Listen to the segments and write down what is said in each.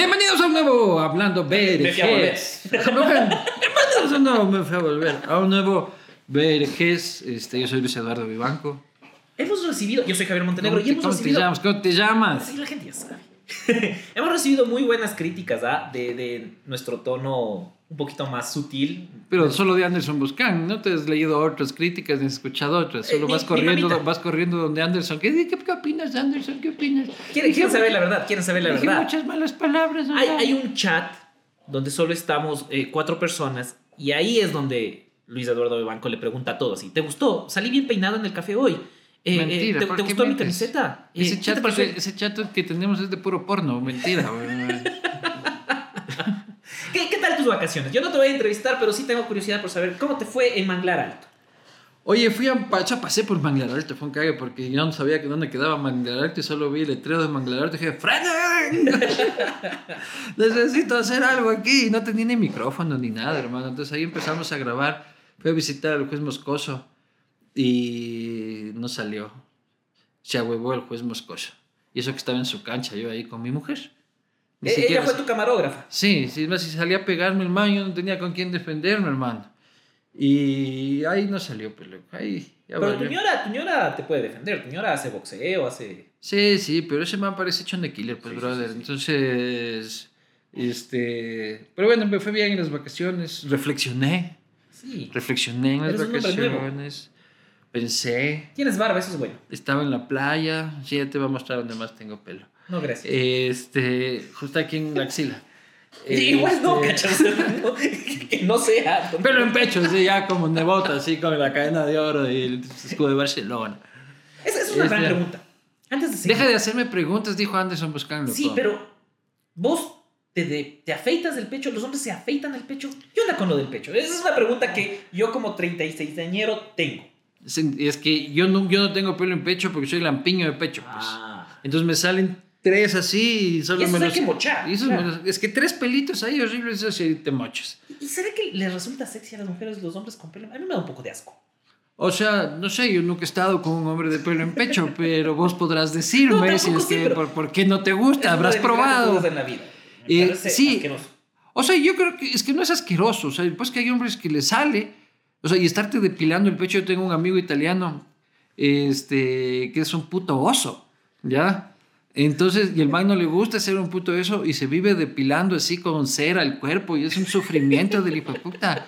Bienvenidos a un nuevo Hablando. BRGs. Bienvenidos a un nuevo, me fui a volver, a un nuevo BRGs. Este, yo soy Luis Eduardo Vivanco. Hemos recibido, yo soy Javier Montenegro ¿Cómo, y te, hemos cómo te llamas? ¿Cómo te llamas? Sí, la gente ya sabe. hemos recibido muy buenas críticas ¿ah? de, de nuestro tono un poquito más sutil. Pero solo de Anderson Buscán, no te has leído otras críticas ni has escuchado otras, Eh, solo mi- vas corriendo, vas corriendo donde Anderson. ¿Qué, qué, qué opinas, Anderson? ¿Qué opinas? ¿Quieren, quieren saber la verdad? ¿Quieren saber la dije verdad? muchas malas palabras. Hay, hay un chat donde solo estamos eh, cuatro personas y ahí es donde Luis Eduardo de Banco le pregunta a todos. ¿y ¿Te gustó? Salí bien peinado en el café hoy. Eh, eh, Mentira, ¿Te, ¿por te qué gustó mi camiseta? Eh, Ese ¿qué chat, te ese chat que tenemos es de puro porno, mentira. güey. ¿Qué, qué tal tus vacaciones? Yo no te voy a entrevistar, pero sí tengo curiosidad por saber cómo te fue en Manglar Alto. Oye, fui a Pacha, pasé por Manglar Alto, fue un cague porque yo no sabía que dónde quedaba Manglar Alto y solo vi el letrero de Manglar Alto y dije, ¡Frenen! Necesito hacer algo aquí. Y no tenía ni micrófono ni nada, hermano. Entonces ahí empezamos a grabar. Fui a visitar al juez Moscoso y no salió. Se ahuevó el juez Moscoso. Y eso que estaba en su cancha, yo ahí con mi mujer. Ni siquiera- ella fue tu camarógrafa. Sí, sí, más si salía a pegarme el man, yo no tenía con quién defenderme, hermano. Y ahí no salió, pero ahí ya Pero tu valió. ñora, tu ñora te puede defender. Tu ñora hace boxeo, hace... Sí, sí, pero ese man parece hecho de killer, pues, Sí, brother. sí, sí. Entonces, este... Pero bueno, me fue bien en las vacaciones, reflexioné, Sí. reflexioné en las vacaciones, pensé, Tienes barba, eso es bueno. estaba en la playa, sí, ya te voy a mostrar donde más tengo pelo. No, gracias. Este, justo aquí en la axila. Igual no, Este, cachas. No, que no sea. Pelo en pecho, así ya como nebota, así con la cadena de oro y el escudo de Barcelona. Esa es una gran Este- pregunta. Antes de seguir. Deja de hacerme preguntas, dijo Anderson buscando. Sí, pero vos te, de- te afeitas el pecho, los hombres se afeitan el pecho. ¿Qué onda con lo del pecho? Esa es una pregunta que yo como 36 añero tengo. Es que yo no, yo no tengo pelo en pecho porque soy lampiño de pecho. Pues. Ah. Entonces me salen tres así y solo Y esos me hay los- que mochar, y claro. me los- es que tres pelitos ahí horribles, eso sí te mochas. ¿Y será que les resulta sexy a las mujeres los hombres con pelo? A mí me da un poco de asco. O sea, no sé, yo nunca he estado con un hombre de pelo en pecho, pero vos podrás decirme No, si tampoco es sí, por, por qué no te gusta, habrás probado. en la vida. Eh, sí. asqueroso. O sea, yo creo que es que no es asqueroso. O sea, pues que hay hombres que le sale. O sea, y estarte depilando el pecho. Yo tengo un amigo italiano este, que es un puto oso. ¿Ya? Entonces, y el man no le gusta ser un puto eso y se vive depilando así con cera el cuerpo y es un sufrimiento del hijo de puta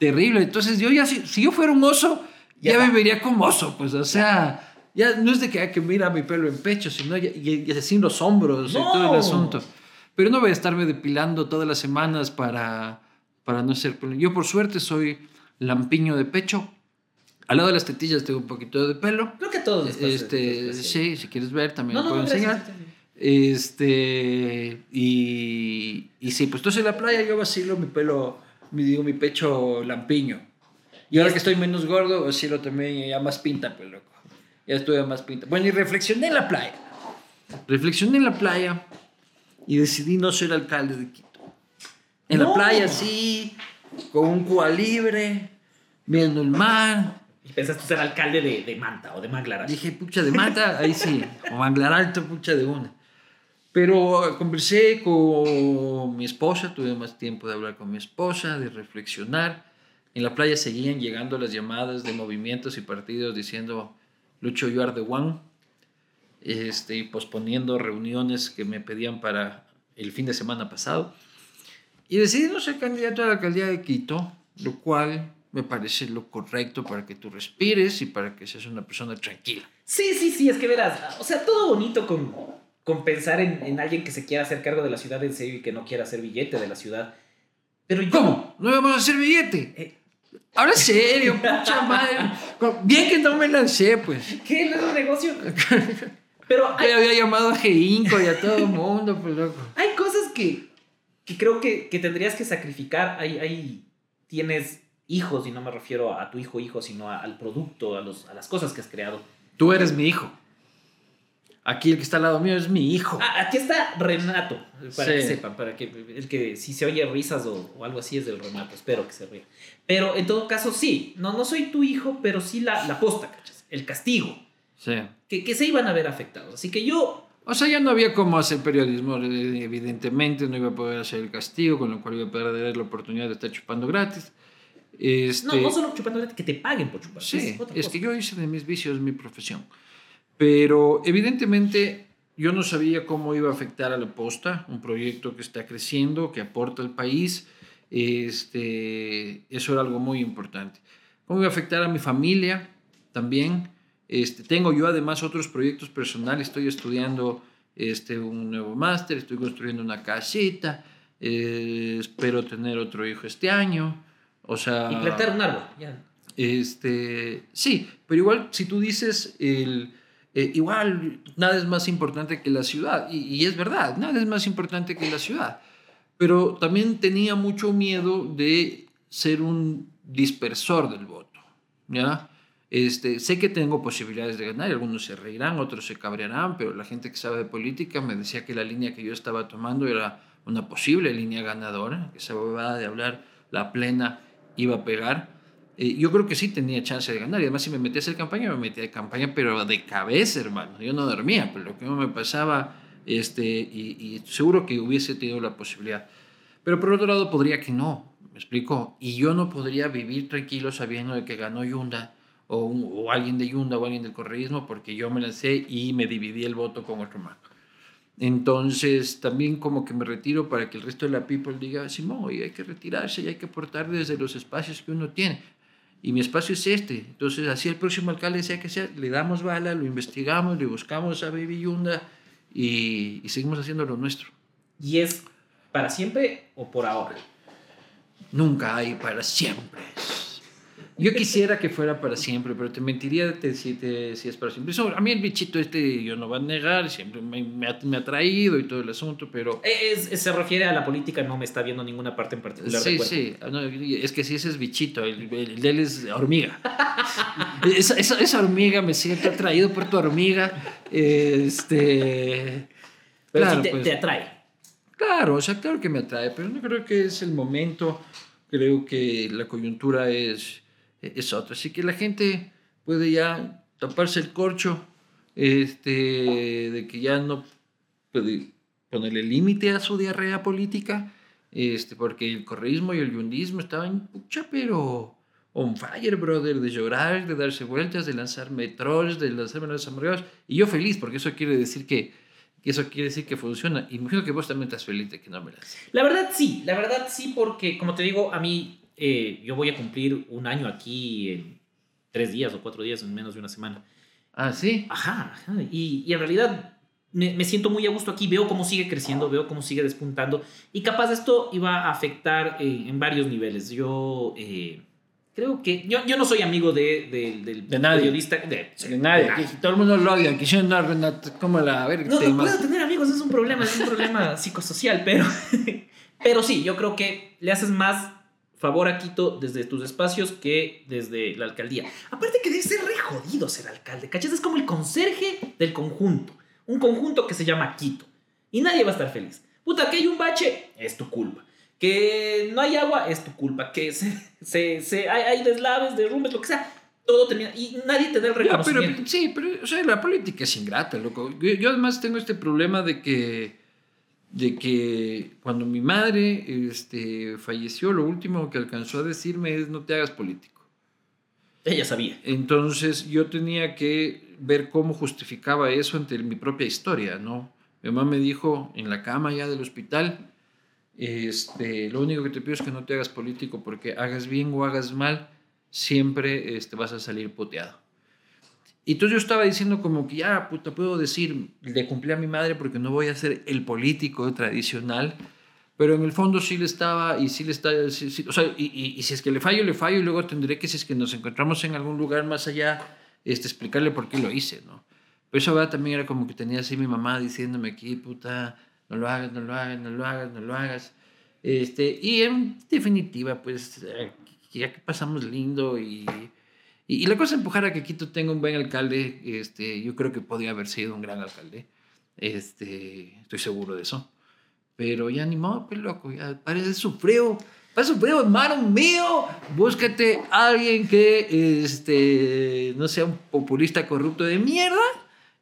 terrible. Entonces, yo ya, si, si yo fuera un oso, ya, viviría como oso, pues, o sea, ya no es de que, ah, que mira mi pelo en pecho, sino ya, y, y así en los hombros y todo el asunto. Pero no voy a estarme depilando todas las semanas para, para no ser... Yo por suerte soy lampiño de pecho. Al lado de las tetillas tengo un poquito de pelo. Creo que todos. Este, sí, si quieres ver también No, lo puedo no, enseñar. Este, y, y sí, pues entonces en la playa yo vacilo mi pelo, mi, digo, mi pecho lampiño. Y ahora que estoy menos gordo, vacilo también ya más pinta, pues loco. Ya estoy a más pinta. Bueno, y reflexioné en la playa. Reflexioné en la playa y decidí no ser alcalde de Quito. En la playa, sí, con un Cuba libre, viendo el mar. Y pensaste ser alcalde de, de Manta o de Manglar. Dije, pucha de mata, ahí sí, o Manglar Alto, pucha de una. Pero conversé con mi esposa, tuve más tiempo de hablar con mi esposa, de reflexionar. En la playa seguían llegando las llamadas de movimientos y partidos diciendo, Lucho, you are the one. Este, posponiendo reuniones que me pedían para el fin de semana pasado. Y decidí no ser candidato a la alcaldía de Quito, lo cual me parece lo correcto para que tú respires y para que seas una persona tranquila. Sí, sí, sí, es que verás, o sea, todo bonito con, con pensar en, en alguien que se quiera hacer cargo de la ciudad en serio y que no quiera hacer billete de la ciudad. Pero yo... ¿Cómo? ¿No vamos a hacer billete? Eh, Habla serio, pucha madre. Bien que no me lancé, pues. ¿Qué? ¿No es un negocio? Pero hay, había llamado a Geinco y a todo el mundo, pues loco. hay cosas que, que creo que, que tendrías que sacrificar. Hay, hay, tienes hijos, y no me refiero a tu hijo hijo, sino a- al producto, a, los, a las cosas que has creado. Tú eres mi hijo. Aquí el que está al lado mío es mi hijo. Ah, aquí está Renato, para Sí. que sepan, para que el que si se oye risas o, o algo así es del Renato, espero que se ría. Pero en todo caso, sí, no, no soy tu hijo, pero sí la, la posta, ¿cachas? El castigo, Sí. que, que se iban a ver afectados. Así que yo O sea, ya no había cómo hacer periodismo, eh, evidentemente, no iba a poder hacer el castigo, con lo cual iba a perder la oportunidad de estar chupando gratis. Este, No, no solo chupando que te paguen por chupar. Sí, es, es que yo hice de mis vicios mi profesión. Pero evidentemente yo no sabía cómo iba a afectar a la posta, un proyecto que está creciendo, que aporta al país. Este, eso era algo muy importante. ¿Cómo iba a afectar a mi familia también? Este, tengo yo además otros proyectos personales, estoy estudiando este, un nuevo máster, estoy construyendo una casita, eh, espero tener otro hijo este año. O sea, Y plantar un árbol, ya. este, sí, pero igual si tú dices, el, eh, igual nada es más importante que la ciudad, y, y es verdad, nada es más importante que la ciudad, pero también tenía mucho miedo de ser un dispersor del voto, ¿ya? Este, sé que tengo posibilidades de ganar, algunos se reirán, otros se cabrearán, pero la gente que sabe de política me decía que la línea que yo estaba tomando era una posible línea ganadora, que esa huevada de hablar la plena iba a pegar. Eh, yo creo que sí tenía chance de ganar. Y además, si me metía a hacer campaña, me metía de campaña, pero de cabeza, hermano. Yo no dormía, pero lo que me pasaba, este, y, y seguro que hubiese tenido la posibilidad. Pero por otro lado, podría que no, ¿me explico? Y yo no podría vivir tranquilo sabiendo de que ganó Yunda, o, un- o alguien de Yunda, o alguien del correísmo, porque yo me lancé y me dividí el voto con otro man. Entonces, también como que me retiro para que el resto de la people diga, Simón, oye, hay que retirarse y hay que aportar desde los espacios que uno tiene. Y mi espacio es este. Entonces, así el próximo alcalde sea que sea, le damos bala, lo investigamos, le buscamos a Baby Yunda y, y seguimos haciendo lo nuestro. ¿Y es para siempre o por ahora? Nunca hay para siempre. Yo quisiera que fuera para siempre, pero te mentiría te- si, te- si es para siempre. A mí el bichito este, yo no voy a negar, siempre me, me ha, me ha traído y todo el asunto, pero... Es- es- se refiere a la política, no me está viendo ninguna parte en particular Sí, sí. No, es que sí, ese es bichito. El, el de él es hormiga. esa, esa, esa hormiga me siento atraído por tu hormiga. Este. Pero claro, sí te, pues, te atrae. claro, o sea, claro que me atrae, pero no creo que es el momento. Creo que la coyuntura es, es otra. Así que la gente puede ya taparse el corcho este, de que ya no puede ponerle límite a su diarrea política, este, porque el correísmo y el yundismo estaban, pucha, pero on fire, brother, de llorar, de darse vueltas, de lanzarme trolls, de lanzarme los amargados, y yo feliz, porque eso quiere decir que, eso quiere decir que funciona, y imagino que vos también estás feliz de que no me lances. La verdad sí, la verdad sí, porque como te digo, a mí eh, yo voy a cumplir un año aquí en tres días o cuatro días, en menos de una semana. Ah, sí. Ajá, ajá, Y, y en realidad me, me siento muy a gusto aquí, veo cómo sigue creciendo, veo cómo sigue despuntando y capaz esto iba a afectar eh, en varios niveles. Yo eh, creo que yo, yo no soy amigo de, de- del De nadie. periodista. De, De nadie, que todo el mundo lo odia, que yo no, Renato, ¿cómo la a ver? No, no puedo tener amigos, es un problema, es un problema psicosocial, pero, pero sí, yo creo que le haces más favor a Quito desde tus espacios que desde la alcaldía. Aparte que debe ser re jodido ser alcalde, ¿cachas? Es como el conserje del conjunto, un conjunto que se llama Quito, y nadie va a estar feliz. Puta, que hay un bache, es tu culpa. Que no hay agua, es tu culpa. Que se, se, se- hay, hay deslaves, derrumbes, lo que sea, todo termina, y nadie te da el Ya, pero, reconocimiento. sí, pero o sea, la política es ingrata, loco. Yo, yo además tengo este problema de que, de que cuando mi madre este, falleció, lo último que alcanzó a decirme es no te hagas político. Ella sabía. Entonces yo tenía que ver cómo justificaba eso ante mi propia historia, ¿no? Mi mamá me dijo en la cama ya del hospital, este, lo único que te pido es que no te hagas político porque hagas bien o hagas mal, siempre este, vas a salir puteado. Y entonces yo estaba diciendo como que ya, puta, puedo decir, le cumplí a mi madre porque no voy a ser el político tradicional, pero en el fondo sí le estaba, y sí le está, sí- sí, o sea, y, y- y si es que le fallo, le fallo, y luego tendré que, si es que nos encontramos en algún lugar más allá, este, explicarle por qué lo hice, ¿no? Pero eso ¿verdad? también era como que tenía así mi mamá diciéndome aquí, puta, no lo hagas, no lo hagas, no lo hagas, no lo hagas. Este, y en definitiva, pues, eh, ya que pasamos lindo y, y, y la cosa es empujar a que Quito tenga un buen alcalde, este, yo creo que podría haber sido un gran alcalde, este, estoy seguro de eso. Pero ya ni modo, pues loco, ya parece sufrido. Para sufrido, hermano mío. Búscate a alguien que este, no sea un populista corrupto de mierda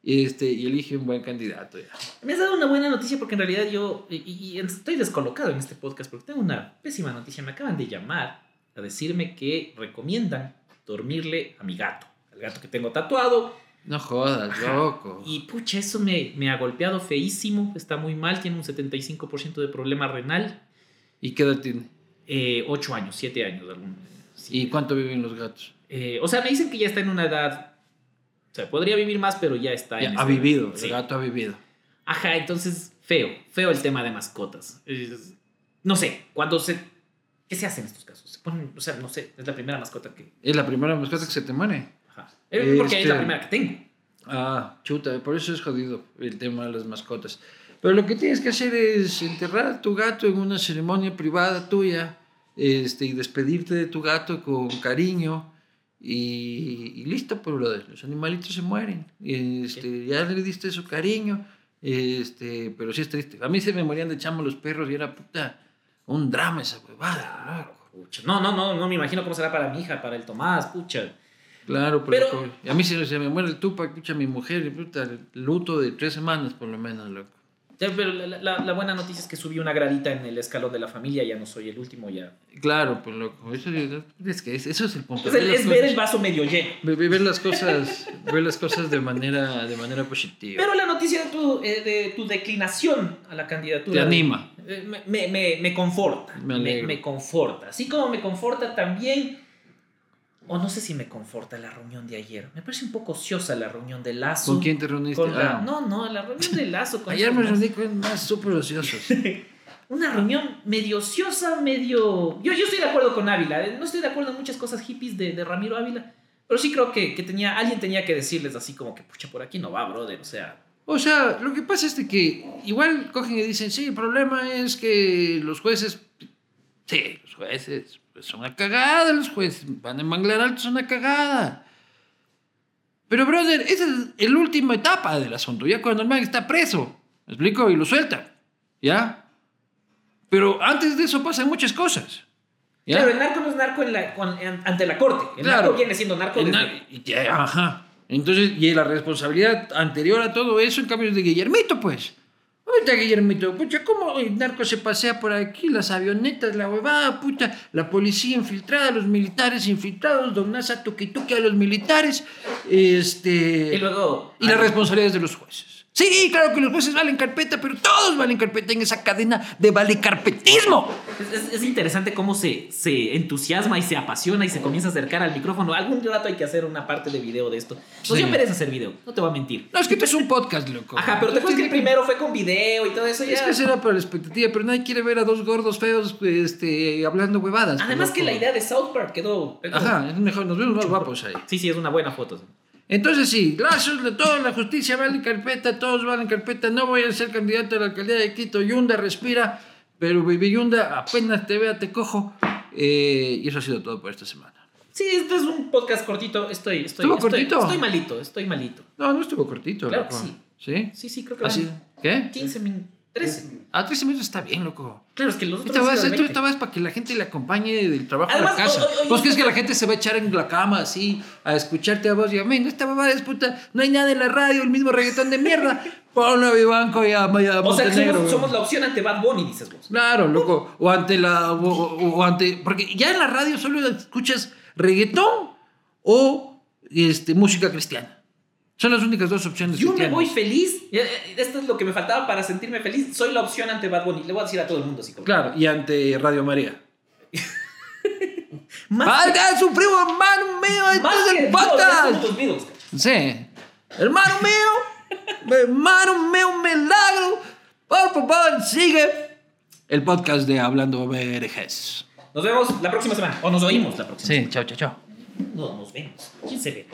este, y elige un buen candidato ya. Me has dado una buena noticia porque en realidad yo y, y estoy descolocado en este podcast porque tengo una pésima noticia. Me acaban de llamar a decirme que recomiendan dormirle a mi gato, al gato que tengo tatuado. No jodas, Ajá. loco. Y pucha, eso me, me ha golpeado feísimo, está muy mal, tiene un 75% de problema renal, ¿Y qué edad tiene? eh, 8 años, 7 años. algún- sí. ¿Y cuánto viven los gatos? Eh, o sea, me dicen que ya está en una edad, o sea, podría vivir más, pero ya está Ya, en ha esta- vivido, el gato ha vivido. Ajá, entonces, feo, feo el tema de mascotas. Es- no sé, cuando se... ¿Qué se hace en estos casos? Se ponen, o sea, no sé, es la primera mascota que... Es la primera mascota que se te muere. Ajá. Eh, Porque es Este- la primera que tengo. Ah, chuta, por eso es jodido el tema de las mascotas. Pero lo que tienes que hacer es enterrar a tu gato en una ceremonia privada tuya este, y despedirte de tu gato con cariño y, y listo, pues, brother. Los animalitos se mueren. Este, ya le diste su cariño, este, pero sí es triste. A mí se me morían de chamo los perros y era puta un drama esa huevada. Pucha, No, no, no, no me imagino cómo será para mi hija, para el Tomás, pucha. Claro, Pero- pero, a mí se, se me muere el Tupac, pucha, mi mujer, puta, luto de tres semanas por lo menos, loco. Pero la, la- la buena noticia es que subí una gradita en el escalón de la familia, ya no soy el último, ya. Claro, pues loco, eso es, que es- eso es el punto. Es, el- ver es ver el vaso medio lleno. ve- ve- ver las cosas, ver las cosas de manera, de manera positiva. Pero la noticia de tu, eh, de tu declinación a la candidatura. Te anima. eh, me, me, me, me conforta. Me me conforta. Así como me conforta también. O no sé si me conforta la reunión de ayer. Me parece un poco ociosa la reunión de Lazo. ¿Con quién te reuniste? con la- Ah, no, no, la reunión de Lazo. con ayer me reuní con más súper ociosos. Una reunión medio ociosa, medio... Yo, yo estoy de acuerdo con Ávila. eh, No estoy de acuerdo en muchas cosas hippies de, de Ramiro Ávila. Pero sí creo que, que tenía, alguien tenía que decirles así como que, pucha, por aquí no va, brother. O sea, O sea, lo que pasa es de que igual cogen y dicen, sí, el problema es que los jueces, sí, los jueces, pues son una cagada los jueces, van en manglar alto, son una cagada. Pero, brother, esa es la última etapa del asunto, ya cuando el man está preso, ¿me explico? Y lo sueltan, ¿ya? Pero antes de eso pasan muchas cosas. ¿ya? Claro, el narco no es narco en la- en- ante la corte. El Claro. narco viene siendo narco desde- nar- ya, Ajá. Entonces, y la responsabilidad anterior a todo eso, en cambio, es de Guillermito, pues. ¿Dónde está Guillermito? Pucha, ¿cómo el narco se pasea por aquí? Las avionetas, la huevada, pucha, la policía infiltrada, los militares infiltrados, Don Nasa tuque tuque a los militares, este... Y luego... y las responsabilidades de los jueces. Sí, claro que los jueces valen carpeta, pero todos valen carpeta en esa cadena de valecarpetismo. Es, es- es interesante cómo se, se entusiasma y se apasiona y se comienza a acercar al micrófono. Algún rato hay que hacer una parte de video de esto. Nos dio Sí. pereza hacer video, no te voy a mentir. No, es que esto es un podcast, loco. Ajá, pero te acuerdas que el primero fue con video y todo eso. Es ya- que será para la expectativa, pero nadie quiere ver a dos gordos feos este, hablando huevadas. Además pues, que la idea de South Park quedó... quedó- Ajá, es mejor, nos vemos más guapos ahí. Sí, sí, es una buena foto. Entonces sí, gracias de todo, la justicia vale carpeta, todos valen carpeta, no voy a ser candidato a la alcaldía de Quito, Yunda respira, pero Baby Yunda, apenas te vea te cojo. Eh, y eso ha sido todo por esta semana. Sí, este es un podcast cortito. Estoy, estoy, ¿Estuvo estoy, cortito? estoy malito, estoy malito. No, no estuvo cortito, Claro que sí. ¿Sí? Sí, sí, creo que ¿Así? van ¿Qué? 15 minutos. 13. Ah, 13 minutos está bien, loco. Claro, es que los otros Esta vez, sido esto 20. esta vez para que la gente le acompañe del trabajo Además, a la casa. pues que es que la gente se va a echar en la cama así a escucharte a vos y a mí. No, esta babada es puta. No hay nada en la radio, el mismo reggaetón de mierda. Ponlo a Vivanco y a, y a O sea, que somos, la opción ante Bad Bunny, dices vos. Claro, loco. O ante la. O, o- o ante. Porque ya en la radio solo escuchas reggaetón o este, música cristiana. Son las únicas dos opciones. Yo me cristianas. voy feliz. Eh, Esto es lo que me faltaba para sentirme feliz. Soy la opción ante Bad Bunny. Le voy a decir a todo el mundo así como. Claro, y ante Radio María. Más, ¡Falta su primo hermano mío! ¡Este más es que el Dios, ya podcast! somos los Beatles, cacho. Sí. Hermano mío, hermano mío, un milagro. Por favor, sigue el podcast de Hablando Verges. Nos vemos la próxima semana. O nos oímos la próxima Sí, chao, chao, chao. semana. No, nos vemos. ¿Quién se ve?